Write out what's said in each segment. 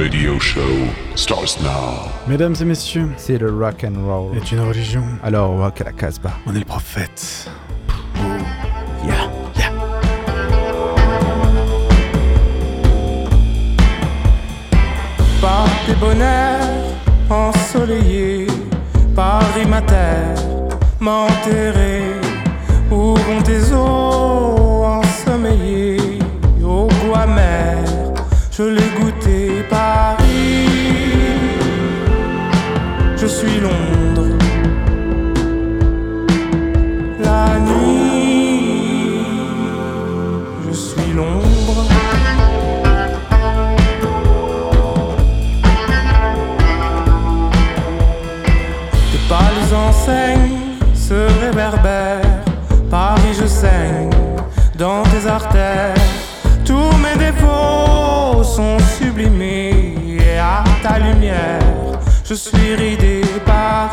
radio show starts now. Mesdames et messieurs, C'est le rock and roll. est une religion. Alors, rock à la Casbah. On est le prophète. Yeah, yeah. par tes bonheurs ensoleillés, Paris ma terre, m'enterrer. Où vont tes eaux dans tes artères. Tous mes défauts sont sublimés. Et à ta lumière, je suis ridé. Paris,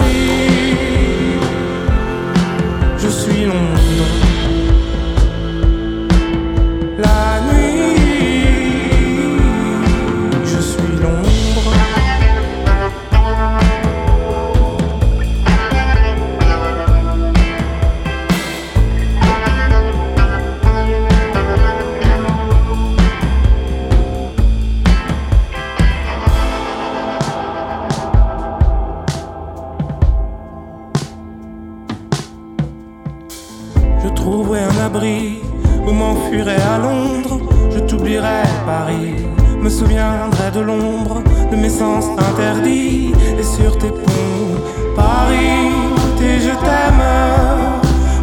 trouverai un abri où m'enfuirai à Londres. Je t'oublierai Paris, me souviendrai de l'ombre de mes sens interdits et sur tes ponts. Paris, tes je t'aime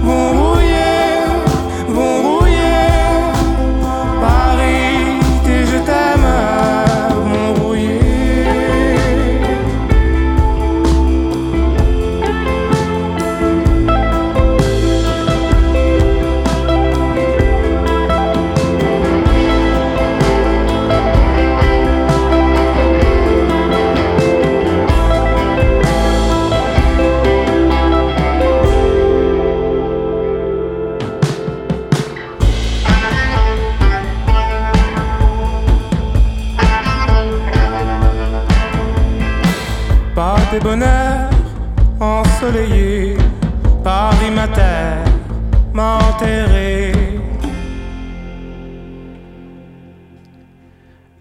vont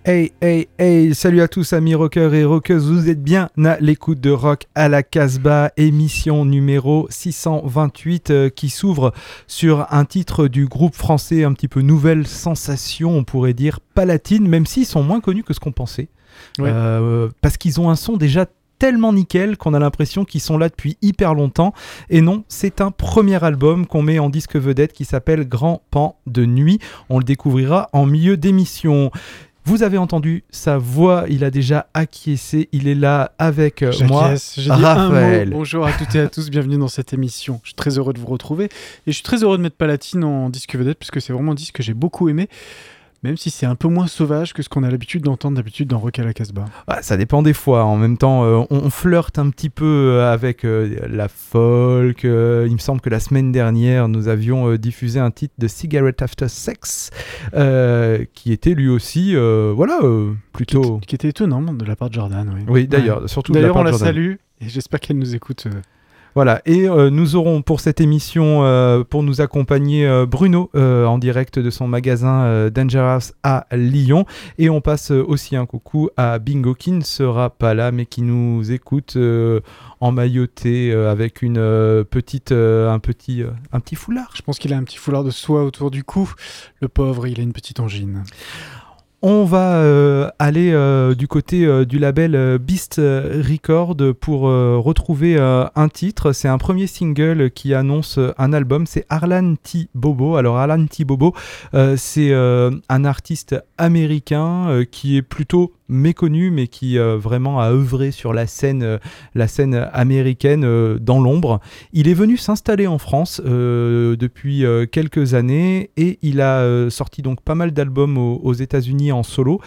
Hey, hey, hey, salut à tous amis rockers et rockeuses, vous êtes bien à l'écoute de Rock à la Casbah, émission numéro 628 euh, qui s'ouvre sur un titre du groupe français un petit peu nouvelle sensation, on pourrait dire palatine, même s'ils sont moins connus que ce qu'on pensait. Euh, parce qu'ils ont un son déjà tellement nickel qu'on a l'impression qu'ils sont là depuis hyper longtemps. Et non, c'est un premier album qu'on met en disque vedette qui s'appelle Grand Pan de Nuit. On le découvrira en milieu d'émission. Vous avez entendu sa voix, il a déjà acquiescé, il est là avec euh, moi. Raphaël. mot. Bonjour à toutes et à tous, bienvenue dans cette émission. Je suis très heureux de vous retrouver et je suis très heureux de mettre Palatine en disque vedette puisque c'est vraiment un disque que j'ai beaucoup aimé, même si c'est un peu moins sauvage que ce qu'on a l'habitude d'entendre d'habitude dans Rock à la Casbah. Ah, ça dépend des fois. En même temps, euh, on, on flirte un petit peu euh, avec euh, la folk. euh, il me semble que la semaine dernière, nous avions diffusé un titre de Cigarette After Sex, qui était lui aussi, voilà, plutôt. Qui était étonnant de la part de Jordan. Oui, Oui, d'ailleurs, surtout de la D'ailleurs, on la Jordan. salue et j'espère qu'elle nous écoute. Voilà, et euh, nous aurons pour cette émission, euh, pour nous accompagner, euh, Bruno en direct de son magasin Dangerous à Lyon. Et on passe aussi un coucou à Bingo qui ne sera pas là, mais qui nous écoute en mailloté avec une petite, un, petit, un petit foulard. Je pense qu'il a un petit foulard de soie autour du cou. Le pauvre, il a une petite angine. On va euh, aller euh, du côté euh, du label Beast Record pour retrouver un titre. C'est un premier single qui annonce un album. C'est Arlan T. Bobo. Alors Arlan T. Bobo, c'est un artiste américain qui est plutôt méconnu, mais qui euh, vraiment a œuvré sur la scène, euh, la scène américaine euh, dans l'ombre. Il est venu s'installer en France depuis quelques années et il a sorti donc pas mal d'albums aux, aux États-Unis en solo.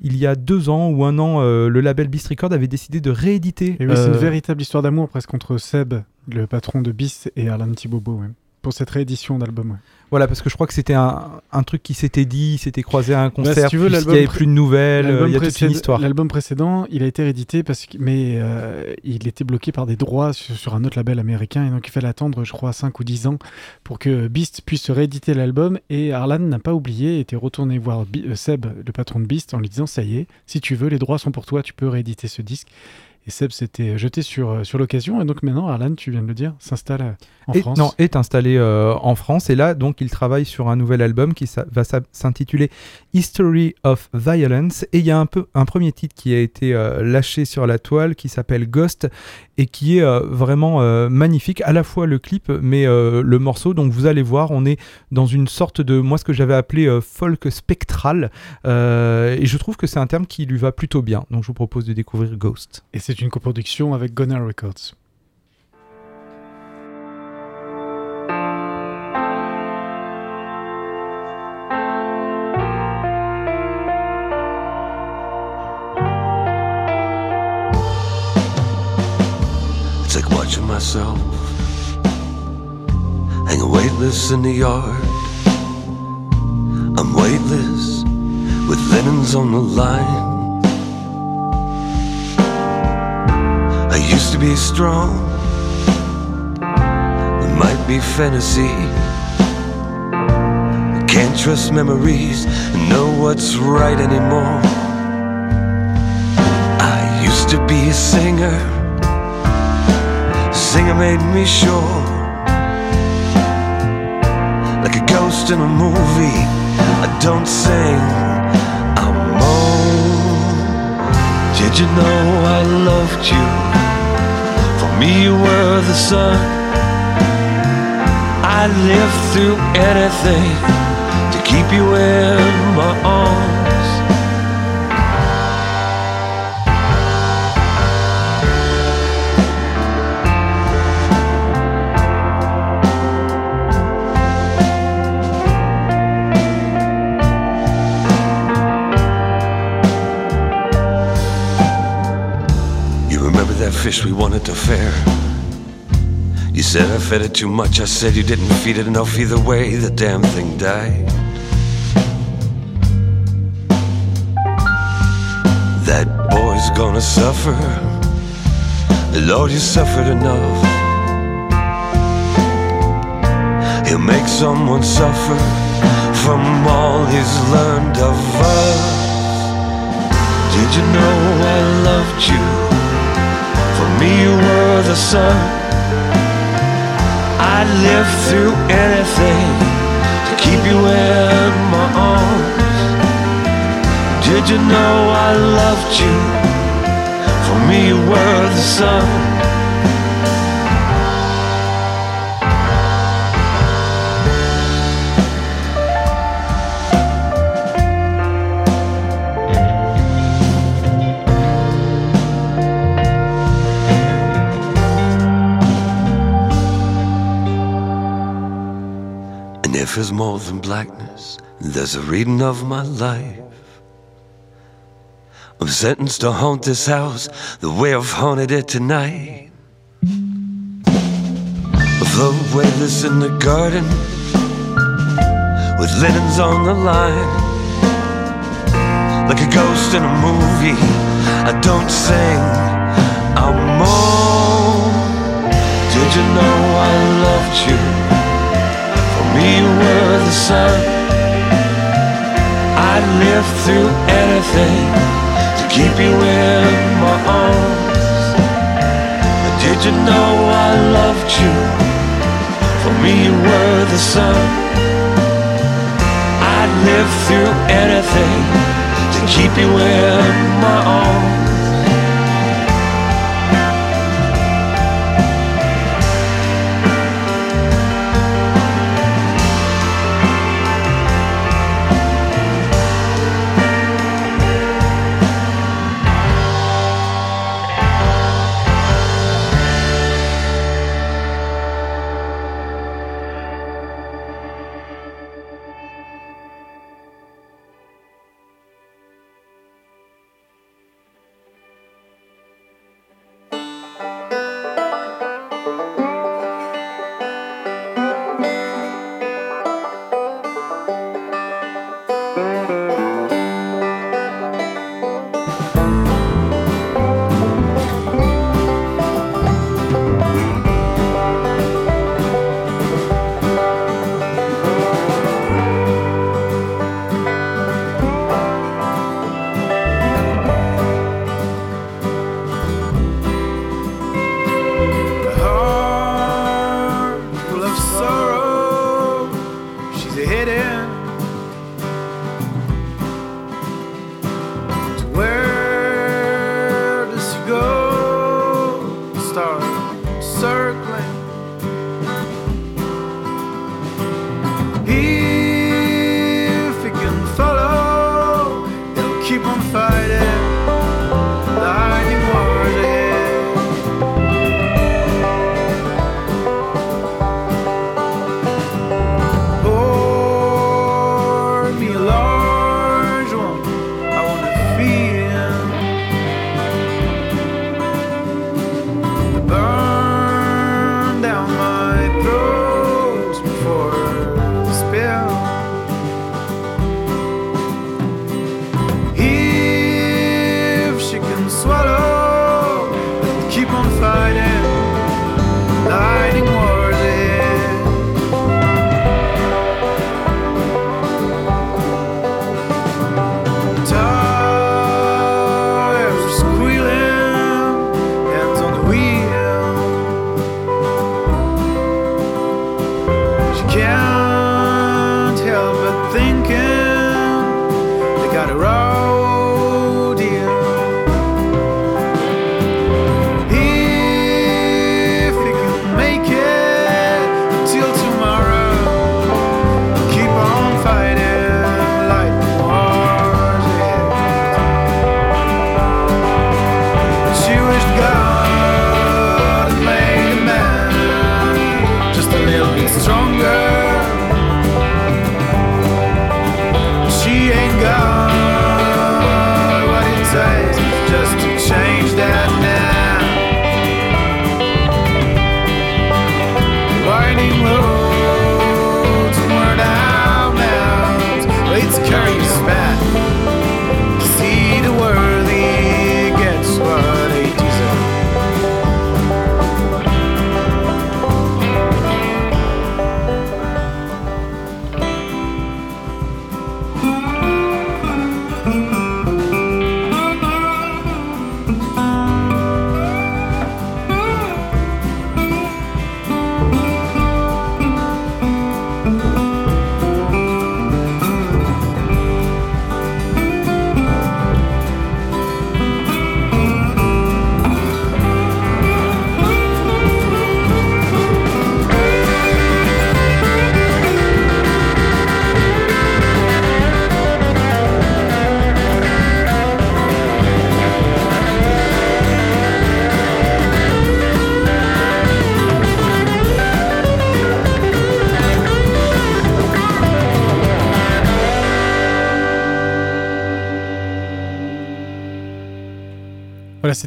il y a deux ans ou un an, euh, le label Beast Record avait décidé de rééditer. Et oui, c'est une véritable histoire d'amour presque entre Seb, le patron de Beast, et Alan Thibobo, ouais, pour cette réédition d'album. ouais. Voilà, parce que je crois que c'était un, un truc qui s'était dit, s'était croisé à un concert, Bah, si tu veux, il n'y avait plus de nouvelles, euh, il y a toute une histoire. L'album précédent, il a été réédité parce que, mais euh, il était bloqué par des droits sur, sur un autre label américain et donc il fallait attendre, je crois, 5 ou 10 ans pour que Beast puisse rééditer l'album. Et Arlan n'a pas oublié, était retourné voir Bi- euh, Seb, le patron de Beast, en lui disant ça y est, si tu veux, les droits sont pour toi, tu peux rééditer ce disque. Et Seb s'était jeté sur, euh, sur l'occasion. Et donc maintenant Arlan, tu viens de le dire, s'installe euh, en Et- France. Non, est installé euh, en France. Et là donc il travaille sur un nouvel album qui va s'intituler History of Violence. Et il y a un peu un premier titre qui a été euh, lâché sur la toile qui s'appelle Ghost et qui est euh, vraiment magnifique. À la fois le clip mais le morceau. Donc vous allez voir on est dans une sorte de moi ce que j'avais appelé folk spectral. Et je trouve que c'est un terme qui lui va plutôt bien. Donc je vous propose de découvrir Ghost. Et c'est une coproduction avec Gunnar Records. It's like watching myself hanging weightless in the yard. I'm weightless with linens on the line. I used to be strong. It might be fantasy. I can't trust memories and know what's right anymore. I used to be a singer. Singer made me sure Like a ghost in a movie I don't sing I moan Did you know I loved you For me you were the sun. I lived through anything To keep you in my arms fish we wanted to fair? You said I fed it too much. I said you didn't feed it enough. Either way, the damn thing died. That boy's gonna suffer. Lord, you suffered enough. He'll make someone suffer from all he's learned of us. Did you know I loved you? For me, you were the sun. I'd live through anything to keep you in my arms. Did you know I loved you? For me, you were the sun. If there's more than blackness, there's a reading of my life. I'm sentenced to haunt this house the way I've haunted it tonight. Float weightless in the garden with linens on the line. Like a ghost in a movie, I don't sing, I moan. Did you know I loved you? You were the sun. I'd live through anything to keep you in my arms. But Did you know I loved you? For me, you were the sun. I'd live through anything to keep you in my arms.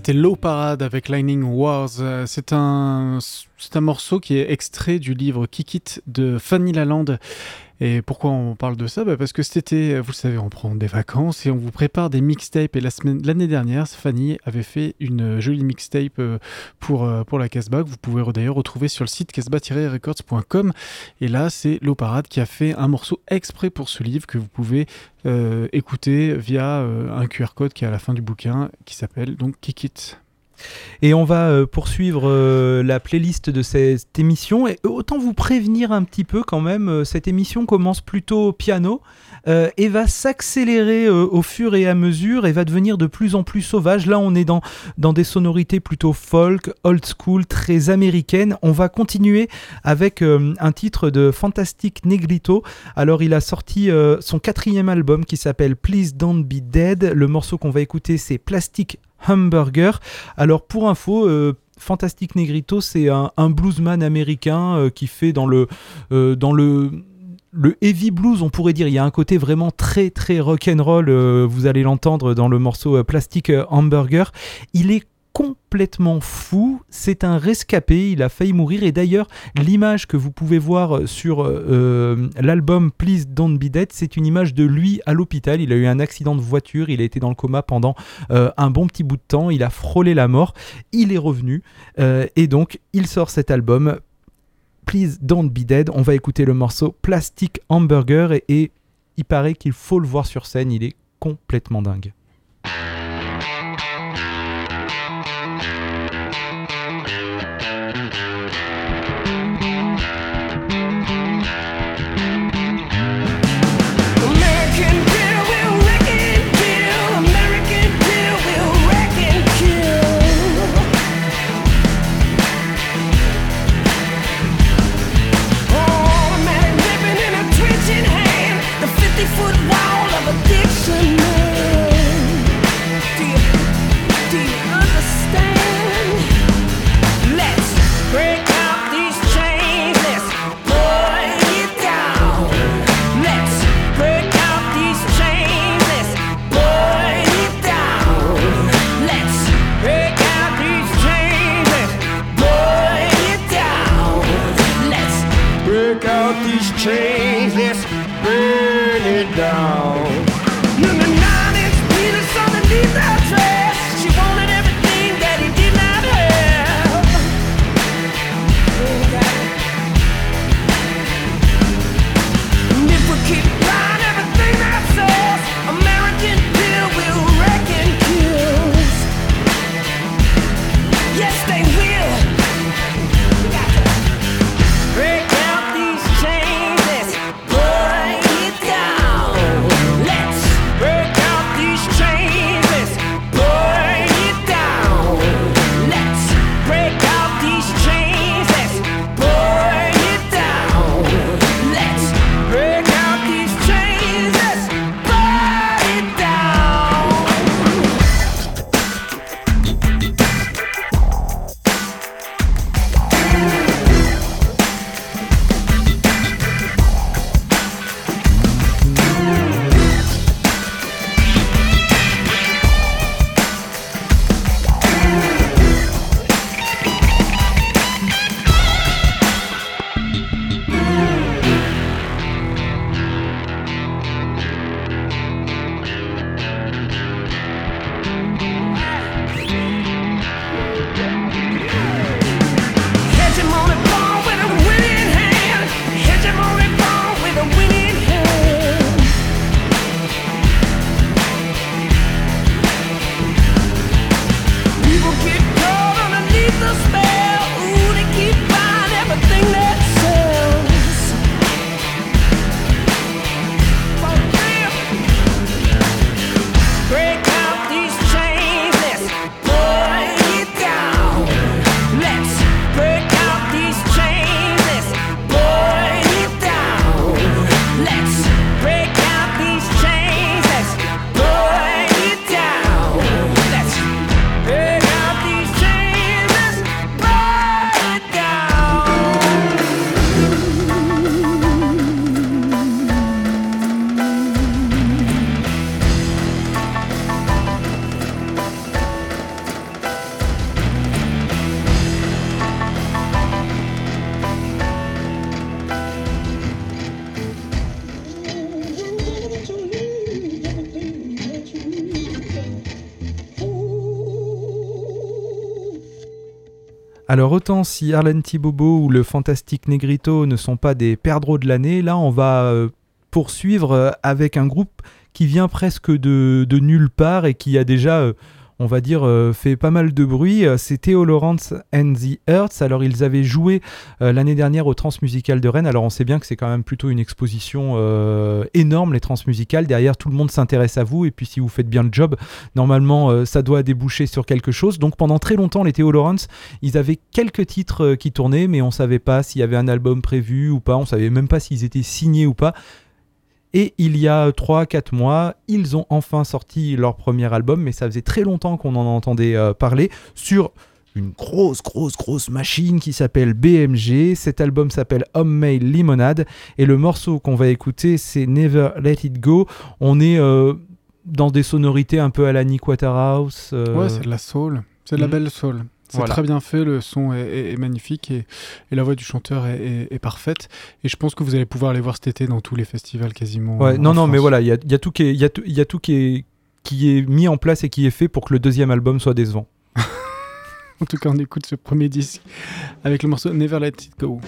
C'était Low Parade avec Lightning Wars. Euh, C'est un, c'est un morceau qui est extrait du livre Kick It de Fanny Lalande. Et pourquoi on parle de ça? Bah, Parce que cet été, vous le savez, on prend des vacances et on vous prépare des mixtapes. Et l'année dernière, Fanny avait fait une jolie mixtape euh, pour, euh, pour la Casbah que vous pouvez d'ailleurs retrouver sur le site casbah-records.com. Et là, c'est Low Parade qui a fait un morceau exprès pour ce livre que vous pouvez euh, écouter via euh, un QR code qui est à la fin du bouquin qui s'appelle donc Kick It. Et on va euh, poursuivre euh, la playlist de cette émission. Et autant vous prévenir un petit peu quand même, euh, cette émission commence plutôt au piano et va s'accélérer au fur et à mesure et va devenir de plus en plus sauvage. Là, on est dans, des sonorités plutôt folk, old school, très américaines. On va continuer avec un titre de Fantastic Negrito. Alors, il a sorti son quatrième album qui s'appelle Please Don't Be Dead. Le morceau qu'on va écouter, c'est Plastic Hamburger. Alors pour info, euh, Fantastic Negrito, c'est un, bluesman américain euh, qui fait dans le, euh, le heavy blues, on pourrait dire, il y a un côté vraiment très très rock'n'roll, euh, vous allez l'entendre dans le morceau Plastic Hamburger. Il est complètement fou, c'est un rescapé, il a failli mourir. Et d'ailleurs l'image que vous pouvez voir sur euh, l'album Please Don't Be Dead, c'est une image de lui à l'hôpital, il a eu un accident de voiture, il a été dans le coma pendant euh, un bon petit bout de temps, il a frôlé la mort, il est revenu. Euh, et donc il sort cet album Please Don't Be Dead, on va écouter le morceau Plastic Hamburger. Et, et il paraît qu'il faut le voir sur scène, il est complètement dingue. Alors autant si Arlen Bobo ou le fantastique Negrito ne sont pas des perdreaux de l'année, là on va euh, poursuivre euh, avec un groupe qui vient presque de, nulle part et qui a déjà, euh, on va dire, euh, fait pas mal de bruit. Euh, C'est Theo Lawrence and the Earths. Alors ils avaient joué euh, l'année dernière au Transmusical de Rennes. Alors on sait bien que c'est quand même plutôt une exposition énorme, les Transmusicales. Derrière, tout le monde s'intéresse à vous et puis si vous faites bien le job, normalement ça doit déboucher sur quelque chose. Donc pendant très longtemps, les Theo Lawrence, ils avaient quelques titres qui tournaient, mais on savait pas s'il y avait un album prévu ou pas. On savait même pas s'ils étaient signés ou pas. Et il y a 3-4 mois, ils ont enfin sorti leur premier album, mais ça faisait très longtemps qu'on en entendait euh, parler sur une grosse, grosse, grosse machine qui s'appelle BMG. Cet album s'appelle Homemade Limonade et le morceau qu'on va écouter, c'est Never Let It Go. On est euh, dans des sonorités un peu à la Nick Waterhouse. euh, Ouais, c'est de la soul. C'est de la Mhm. belle soul. C'est Voilà. très bien fait, le son est, est- est magnifique et, et la voix du chanteur est, parfaite. Et je pense que vous allez pouvoir aller voir cet été dans tous les festivals quasiment. Ouais, euh, non, non, mais voilà, il y a, il y a tout qui est, y a tout, y a tout qui est, qui est mis en place et qui est fait pour que le deuxième album soit décevant. En tout cas, on écoute ce premier disque avec le morceau Never Let It Go.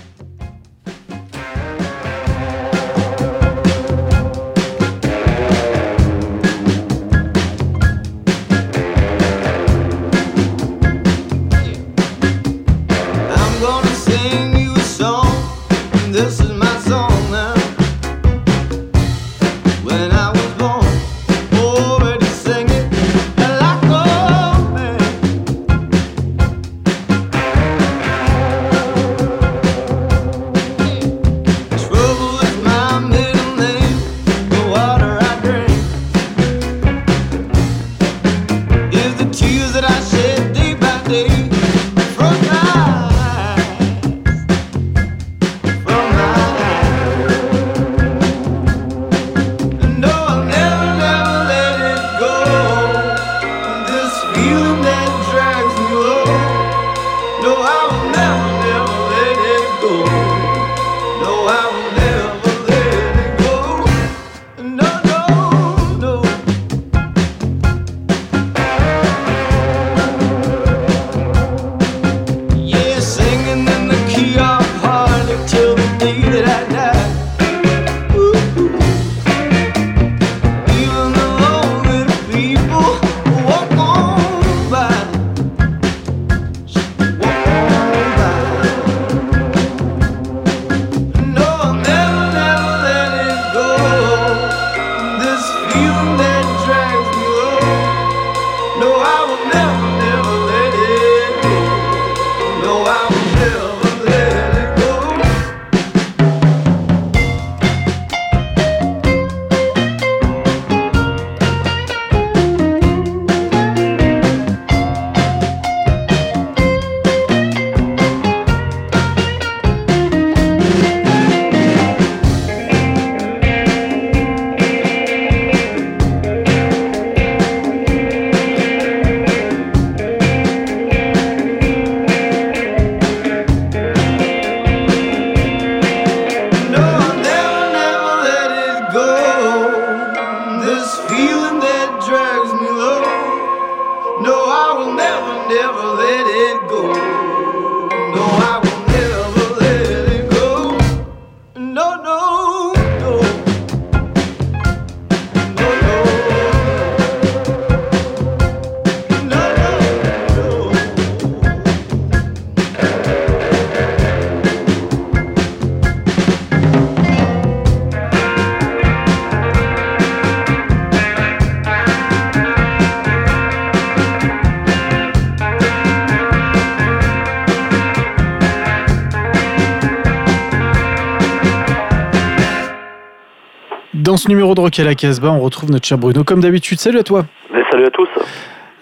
Dans ce numéro de Rock à la Casbah, on retrouve notre cher Bruno. Comme d'habitude, salut à toi. Mais salut à tous.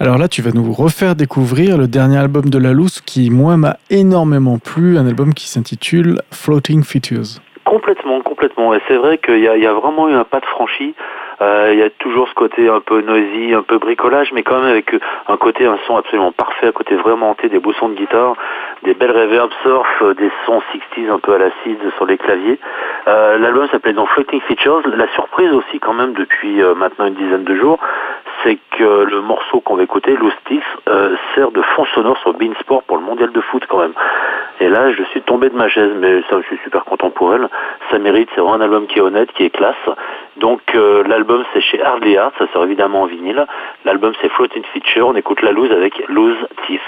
Alors là, tu vas nous refaire découvrir le dernier album de La Loose qui, moi, m'a énormément plu. Un album qui s'intitule Floating Features. Complètement, complètement. Et c'est vrai qu'il y a vraiment eu un pas de franchi. Euh, il y a toujours ce côté un peu noisy, un peu bricolage, mais quand même avec un côté, un son absolument parfait, un côté vraiment hanté, des beaux sons de guitare, des belles reverbs surf, euh, des sons 60s un peu à l'acide sur les claviers. Euh, L'album s'appelait donc Floating Features. La surprise aussi quand même depuis maintenant une dizaine de jours, c'est que le morceau qu'on va écouter, euh, sert de fond sonore sur Beansport pour le mondial de foot quand même. Et là, je suis tombé de ma chaise, mais ça, je suis super content pour elle. Ça mérite, c'est vraiment un album qui est honnête, qui est classe. Donc euh, c'est chez Hardly Art, ça sort évidemment en vinyle. L'album c'est Floating Feature, on écoute la loose avec Loose Teeth.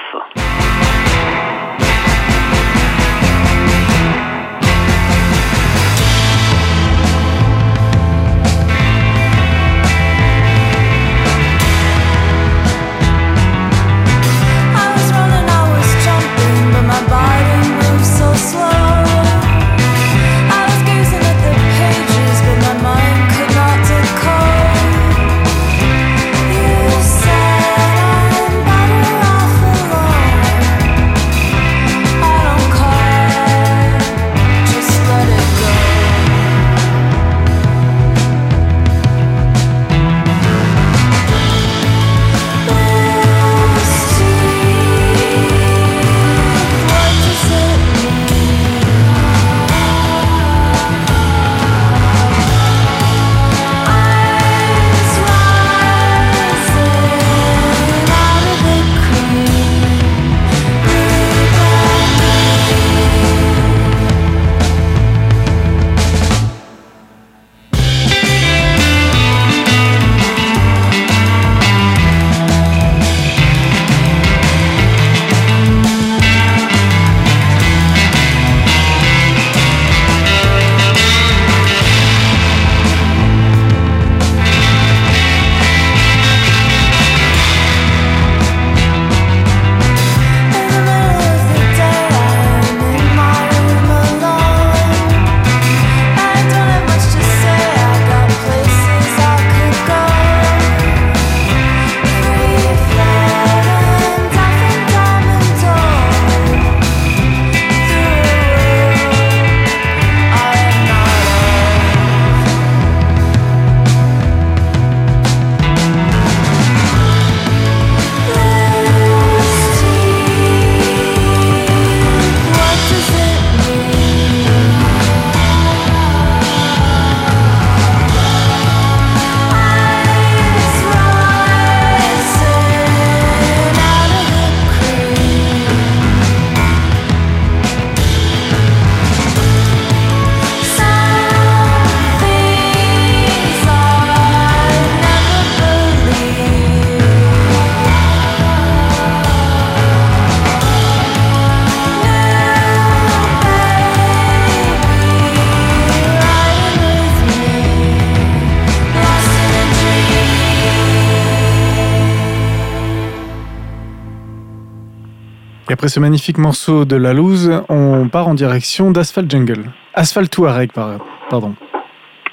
Après ce magnifique morceau de La Loose, on part en direction d'Asphalt Jungle. Asphalt Touareg, par- pardon.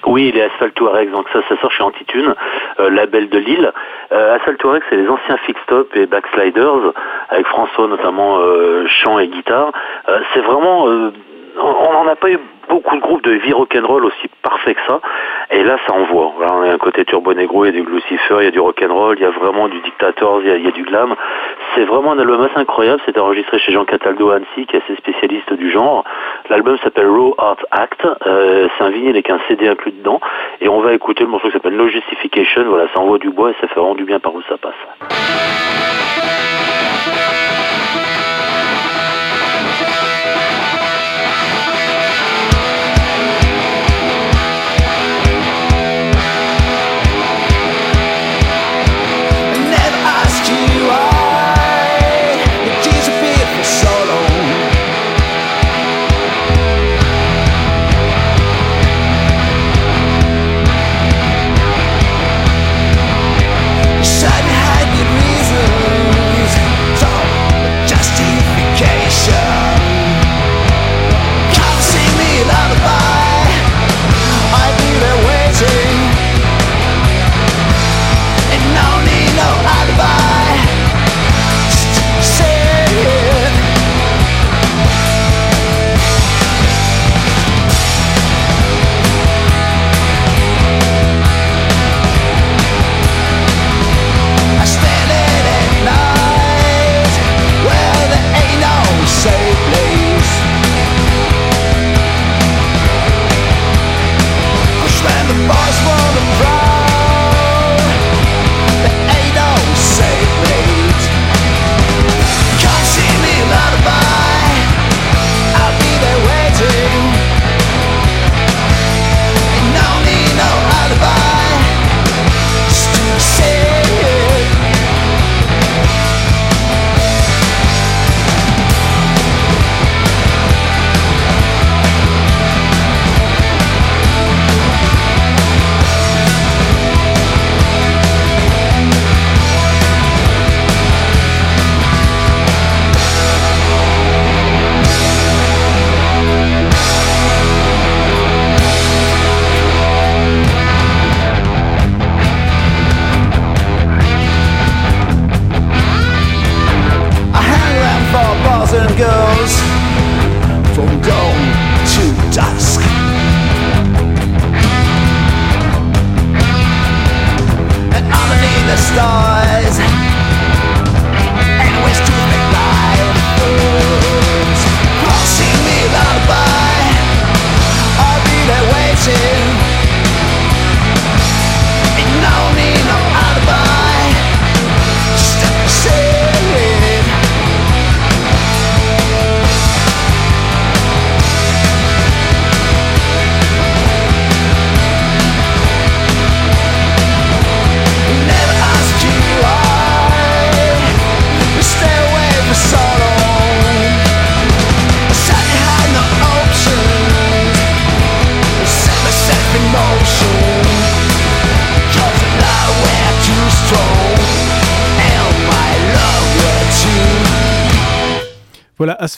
Oui, les Asphalt Touareg, donc ça, ça sort chez Antitune, euh, label de Lille. Euh, Asphalt Touareg, c'est les anciens Fix Top et Backsliders, avec François notamment euh, chant et guitare. Euh, c'est vraiment, on n'en a pas eu beaucoup de groupes de heavy rock'n'roll aussi parfaits que ça. Et là, ça envoie. On a un côté Turbo Negro, il y a du Lucifer, il y a du rock'n'roll, il y a vraiment du Dictators, il y a, il y a du glam. C'est vraiment un album assez incroyable. C'était enregistré chez Jean Cataldo à Annecy, qui est assez spécialiste du genre. L'album s'appelle Raw Art Act. Euh, c'est un vinyle avec un CD inclus dedans. Et on va écouter le morceau qui s'appelle No Justification. Voilà, ça envoie du bois et ça fait vraiment du bien par où ça passe.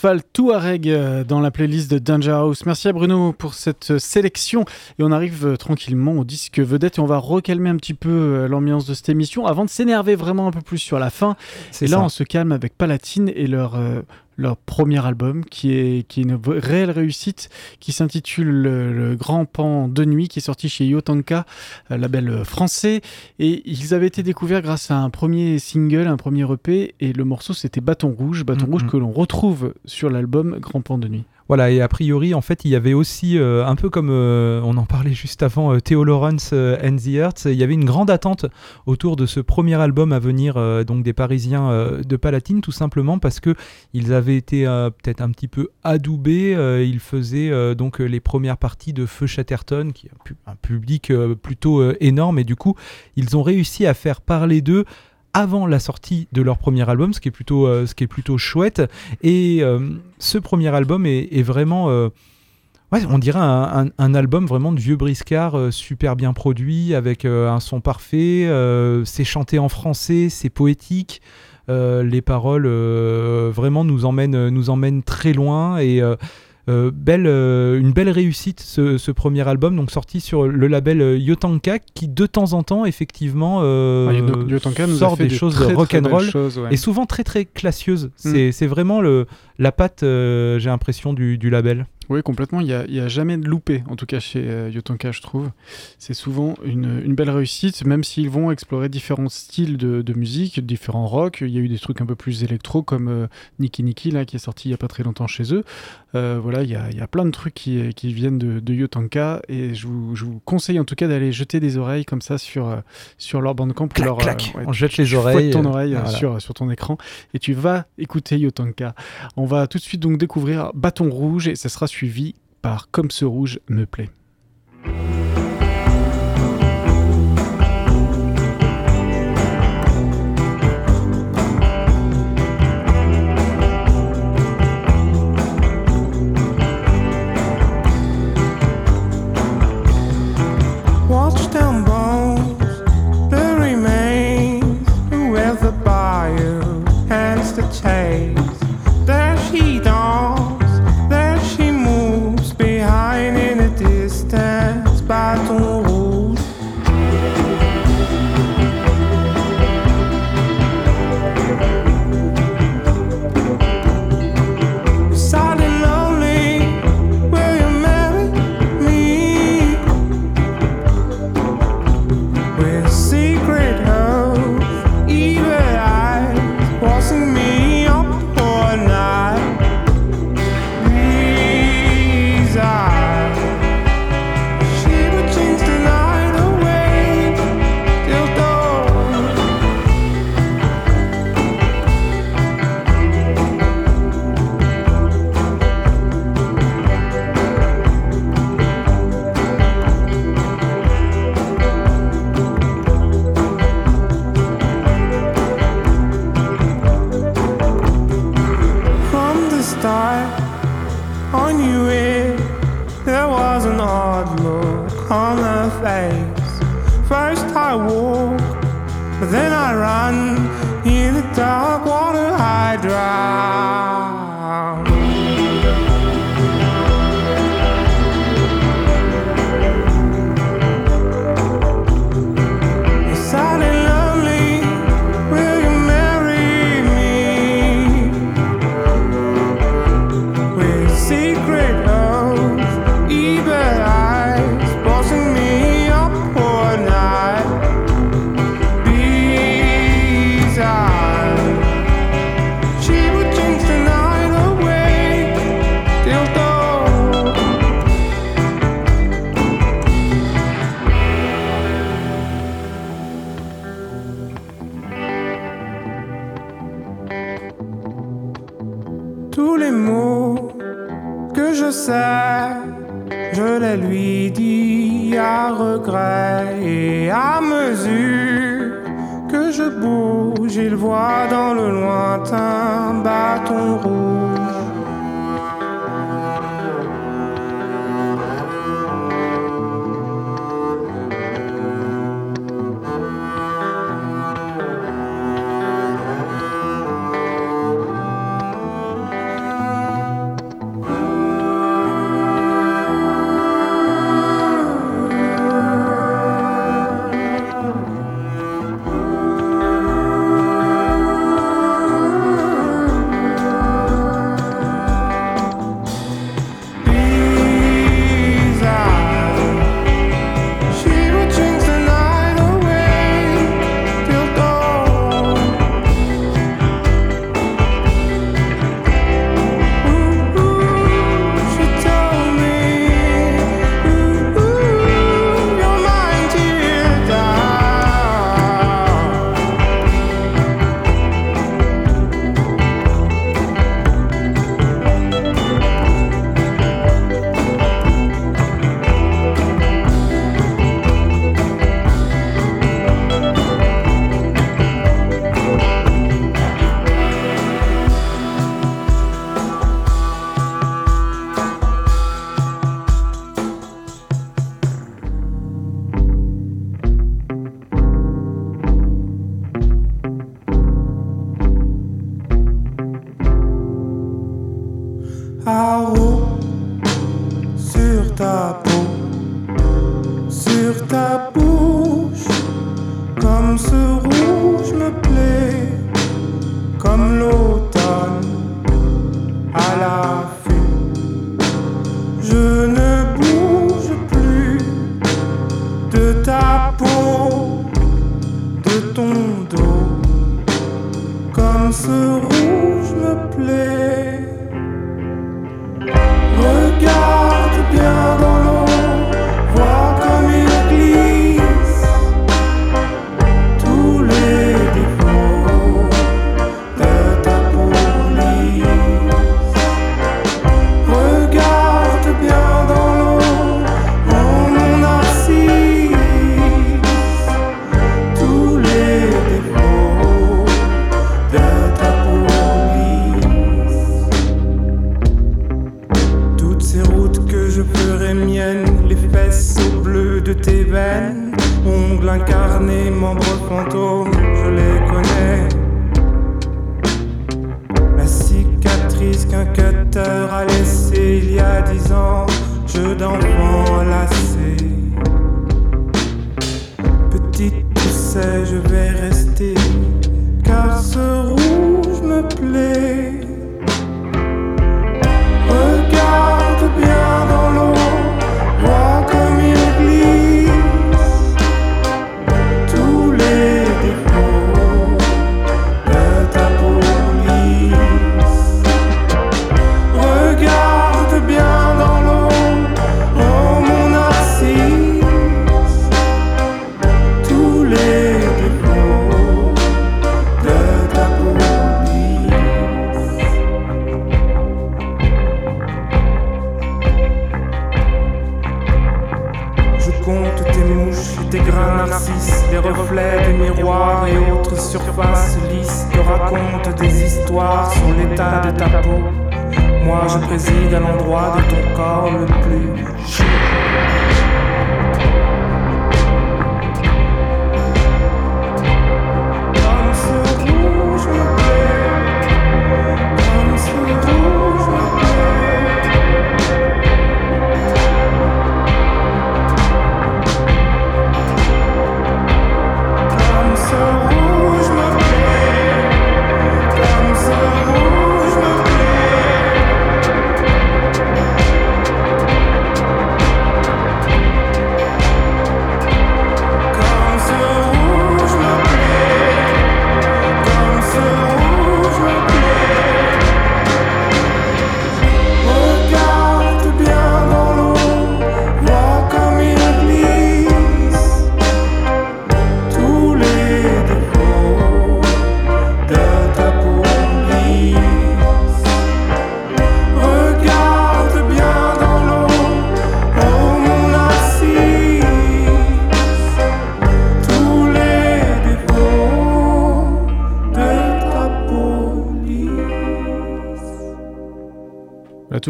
Asphalt Touareg euh, dans la playlist de Danger House. Merci à Bruno pour cette euh, sélection. Et on arrive euh, tranquillement au disque vedette et on va recalmer un petit peu l'ambiance de cette émission avant de s'énerver vraiment un peu plus sur la fin. Et là, ça. on se calme avec Palatine et leur, leur premier album qui est, qui est une réelle réussite, qui s'intitule le, le Grand Pan de Nuit, qui est sorti chez Yotanka, euh, label euh, français. Et ils avaient été découverts grâce à un premier single, un premier EP, et le morceau c'était Bâton Rouge, Bâton Mhm. Rouge que l'on retrouve sur l'album Grand Pan de Nuit. Voilà, et a priori, en fait, il y avait aussi, euh, un peu comme euh, on en parlait juste avant, euh, Theo Lawrence euh, and the Earth, il y avait une grande attente autour de ce premier album à venir, donc des Parisiens de Palatine, tout simplement parce que ils avaient été peut-être un petit peu adoubés. ils faisaient donc les premières parties de Feu Chatterton, qui est un, pu- un public plutôt énorme, et du coup, ils ont réussi à faire parler d'eux avant la sortie de leur premier album, ce qui est plutôt, euh, ce qui est plutôt chouette. Et euh, ce premier album est, vraiment, euh, on dirait un, un- album vraiment de vieux briscard, super bien produit, avec un son parfait. c'est chanté en français, c'est poétique. les paroles vraiment nous emmènent, nous emmènent très loin et euh, euh, belle, euh, une belle réussite ce, ce premier album, donc sorti sur le label euh, Yotanka, qui de temps en temps effectivement euh, Ah, sort des des choses très, rock'n'roll ouais. et souvent très très classieuses. C'est c'est vraiment le, la patte, j'ai l'impression, du, du label. Oui, complètement. Il n'y a, il y a jamais de loupé, en tout cas chez Yotanka, je trouve. C'est souvent une, une belle réussite, même s'ils vont explorer différents styles de, de musique, différents rock. Il y a eu des trucs un peu plus électro, comme Niki Niki, là, qui est sorti il n'y a pas très longtemps chez eux. Euh, voilà, il y a, il y a plein de trucs qui, qui viennent de, de Yotanka, et je vous, je vous conseille en tout cas d'aller jeter des oreilles comme ça sur, euh, sur leur bandcamp. Clac, leur, clac. ouais, On jette les oreilles, ton euh, oreille euh, voilà. sur, sur ton écran, et tu vas écouter Yotanka. On va tout de suite donc découvrir Bâton Rouge, et ça sera suivi par Comme ce rouge me plaît. tous les mots que je sais, je les lui dis à regret et à mesure que je bouge, il voit dans le lointain bâton rouge. à roue sur ta peau, sur ta bouche, comme ce rouge me plaît, comme l'eau.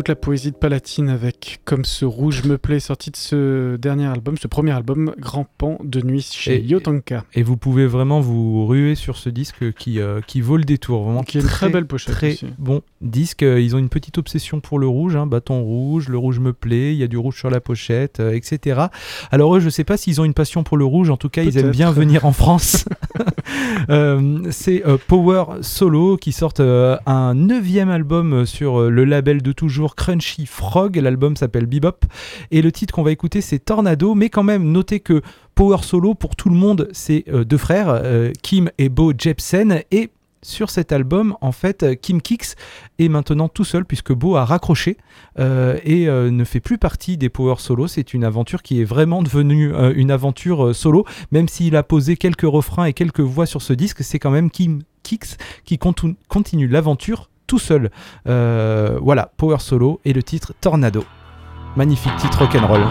Toute la poésie de Palatine avec Comme ce rouge me plaît, sorti de ce dernier album, ce premier album, Grand Pan de nuit chez Et- Yotanka. Et vous pouvez vraiment vous ruer sur ce disque qui, euh, qui vaut le détour. Vraiment Qui est une très belle pochette Très aussi. bon disque. Euh, Ils ont une petite obsession pour le rouge, hein, bâton rouge, le rouge me plaît, il y a du rouge sur la pochette, euh, etc. Alors eux, je sais pas s'ils ont une passion pour le rouge, en tout cas, ils aiment bien venir en France. Euh, c'est Power Solo qui sortent un neuvième album sur le label de toujours Crunchy Frog. L'album s'appelle Bebop et le titre qu'on va écouter c'est Tornado. Mais quand même, notez que Power Solo pour tout le monde, c'est euh, deux frères, euh, Kim et Bo Jepsen et sur cet album, en fait, euh, Kim Kix est maintenant tout seul puisque Bo a raccroché et ne fait plus partie des Power Solo. C'est une aventure qui est vraiment devenue une aventure solo, même s'il a posé quelques refrains et quelques voix sur ce disque. C'est quand même Kim Kix qui continue l'aventure tout seul. Euh, voilà, Power Solo et le titre Tornado. Magnifique titre rock'n'roll.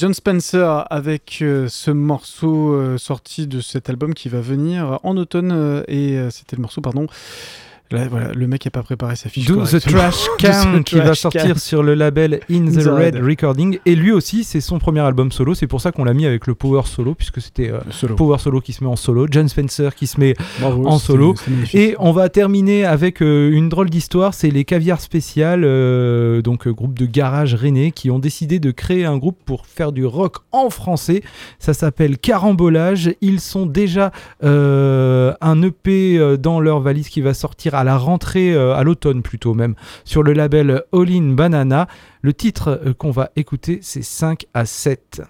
John Spencer avec euh, ce morceau euh, sorti de cet album qui va venir en automne euh, et c'était le morceau, pardon. Là, voilà, le mec n'a pas préparé sa fiche. Do the. Trash Can qui va sortir Can. sur le label In the, The Red, Red. Recording et lui aussi c'est son premier album solo c'est pour ça qu'on l'a mis avec le Power Solo puisque c'était euh, Solo. Power Solo qui se met en solo John Spencer qui se met Bravo, en solo. Et on va terminer avec euh, une drôle d'histoire, c'est les Caviars Spécial, euh, donc groupe de garage rennais, qui ont décidé de créer un groupe pour faire du rock en français. Ça s'appelle Carambolage. Ils sont déjà un EP dans leur valise qui va sortir à la rentrée, euh, à l'automne plutôt même, sur le label All In Banana. Le titre euh, qu'on va écouter, c'est 5 à 7.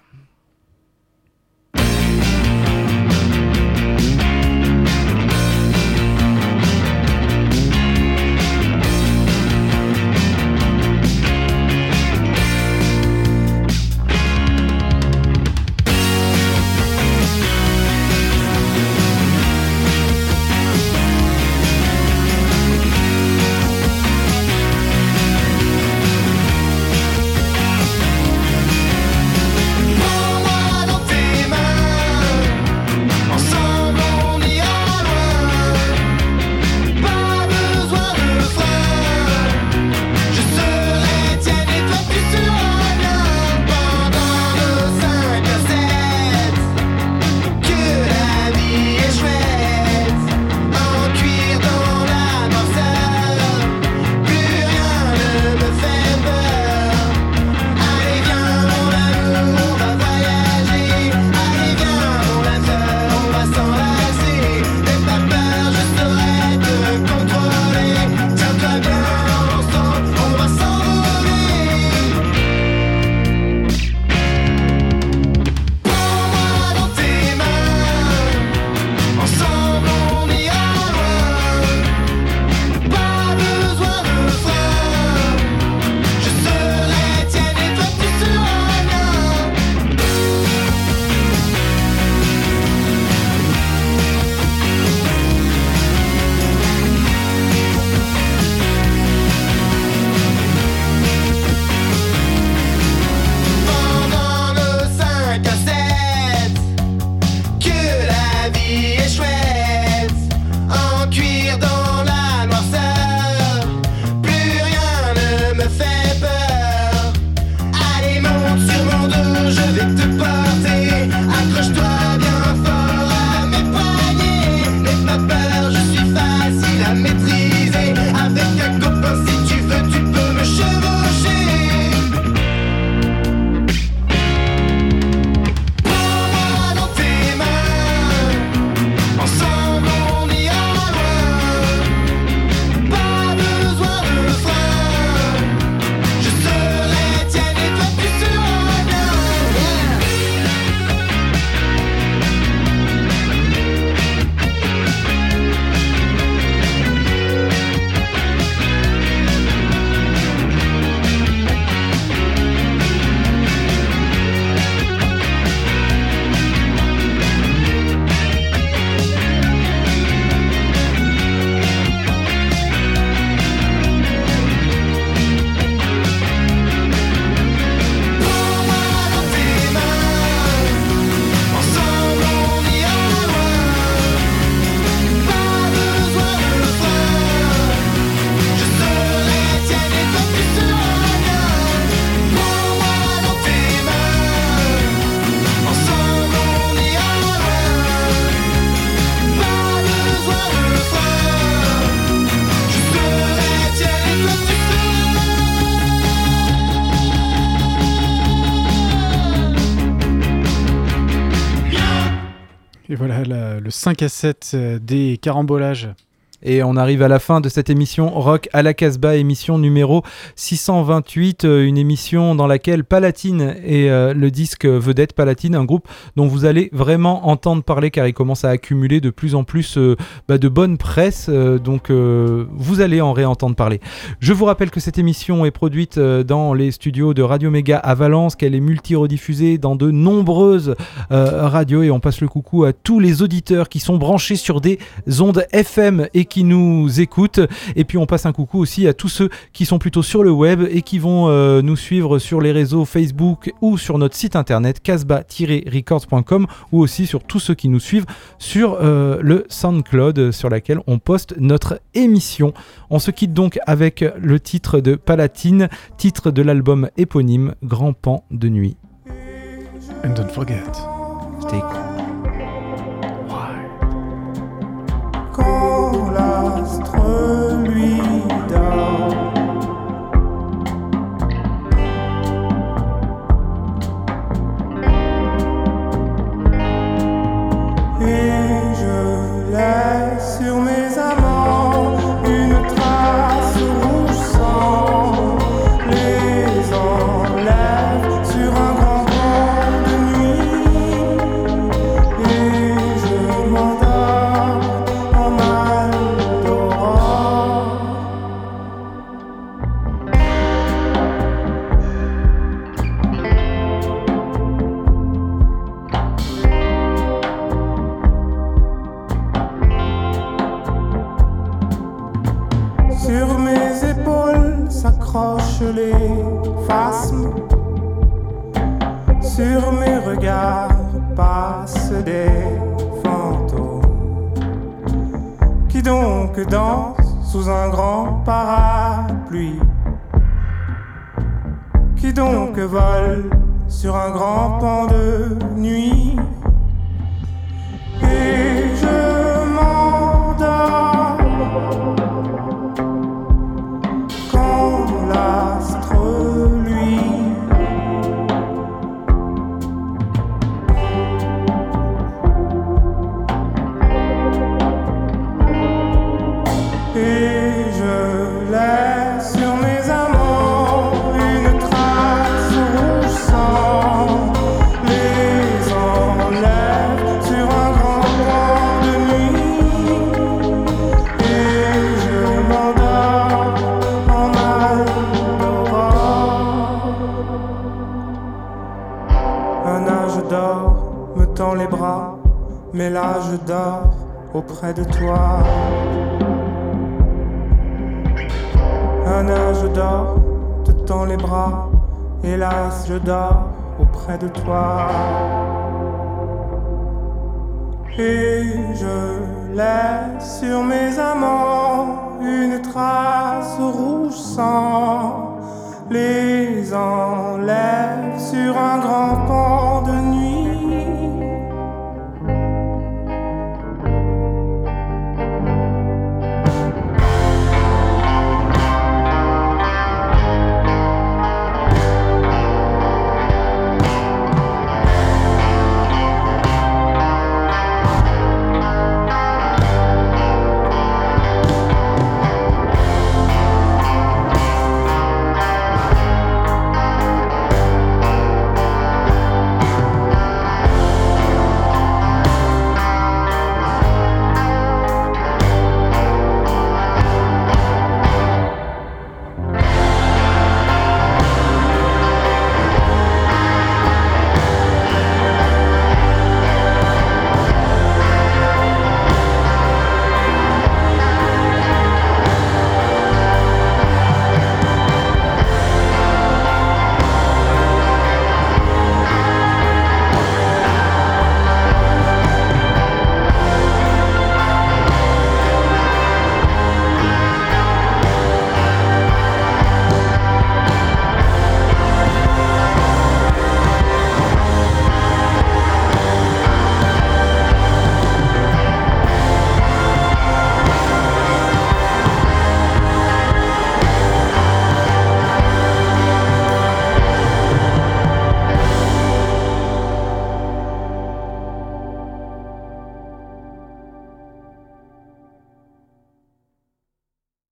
Voilà la- le 5 à 7 euh, des carambolages. Et on arrive à la fin de cette émission Rock à la Casbah, émission numéro 628, euh, une émission dans laquelle Palatine est euh, le disque vedette Palatine, un groupe dont vous allez vraiment entendre parler car il commence à accumuler de plus en plus euh, bah, de bonne presse, euh, donc vous allez en réentendre parler. Je vous rappelle que cette émission est produite dans les studios de Radio Méga à Valence, qu'elle est multi-rediffusée dans de nombreuses radios et on passe le coucou à tous les auditeurs qui sont branchés sur des ondes FM et qui nous écoutent. Et puis on passe un coucou aussi à tous ceux qui sont plutôt sur le web et qui vont euh, nous suivre sur les réseaux Facebook ou sur notre site internet casbah-records.com ou aussi sur tous ceux qui nous suivent sur euh, le SoundCloud euh, sur laquelle on poste notre émission. On se quitte donc avec le titre de Palatine, titre de l'album éponyme Grand Pan de nuit. And don't forget. Stay cool. Une trace rouge sang, les enlève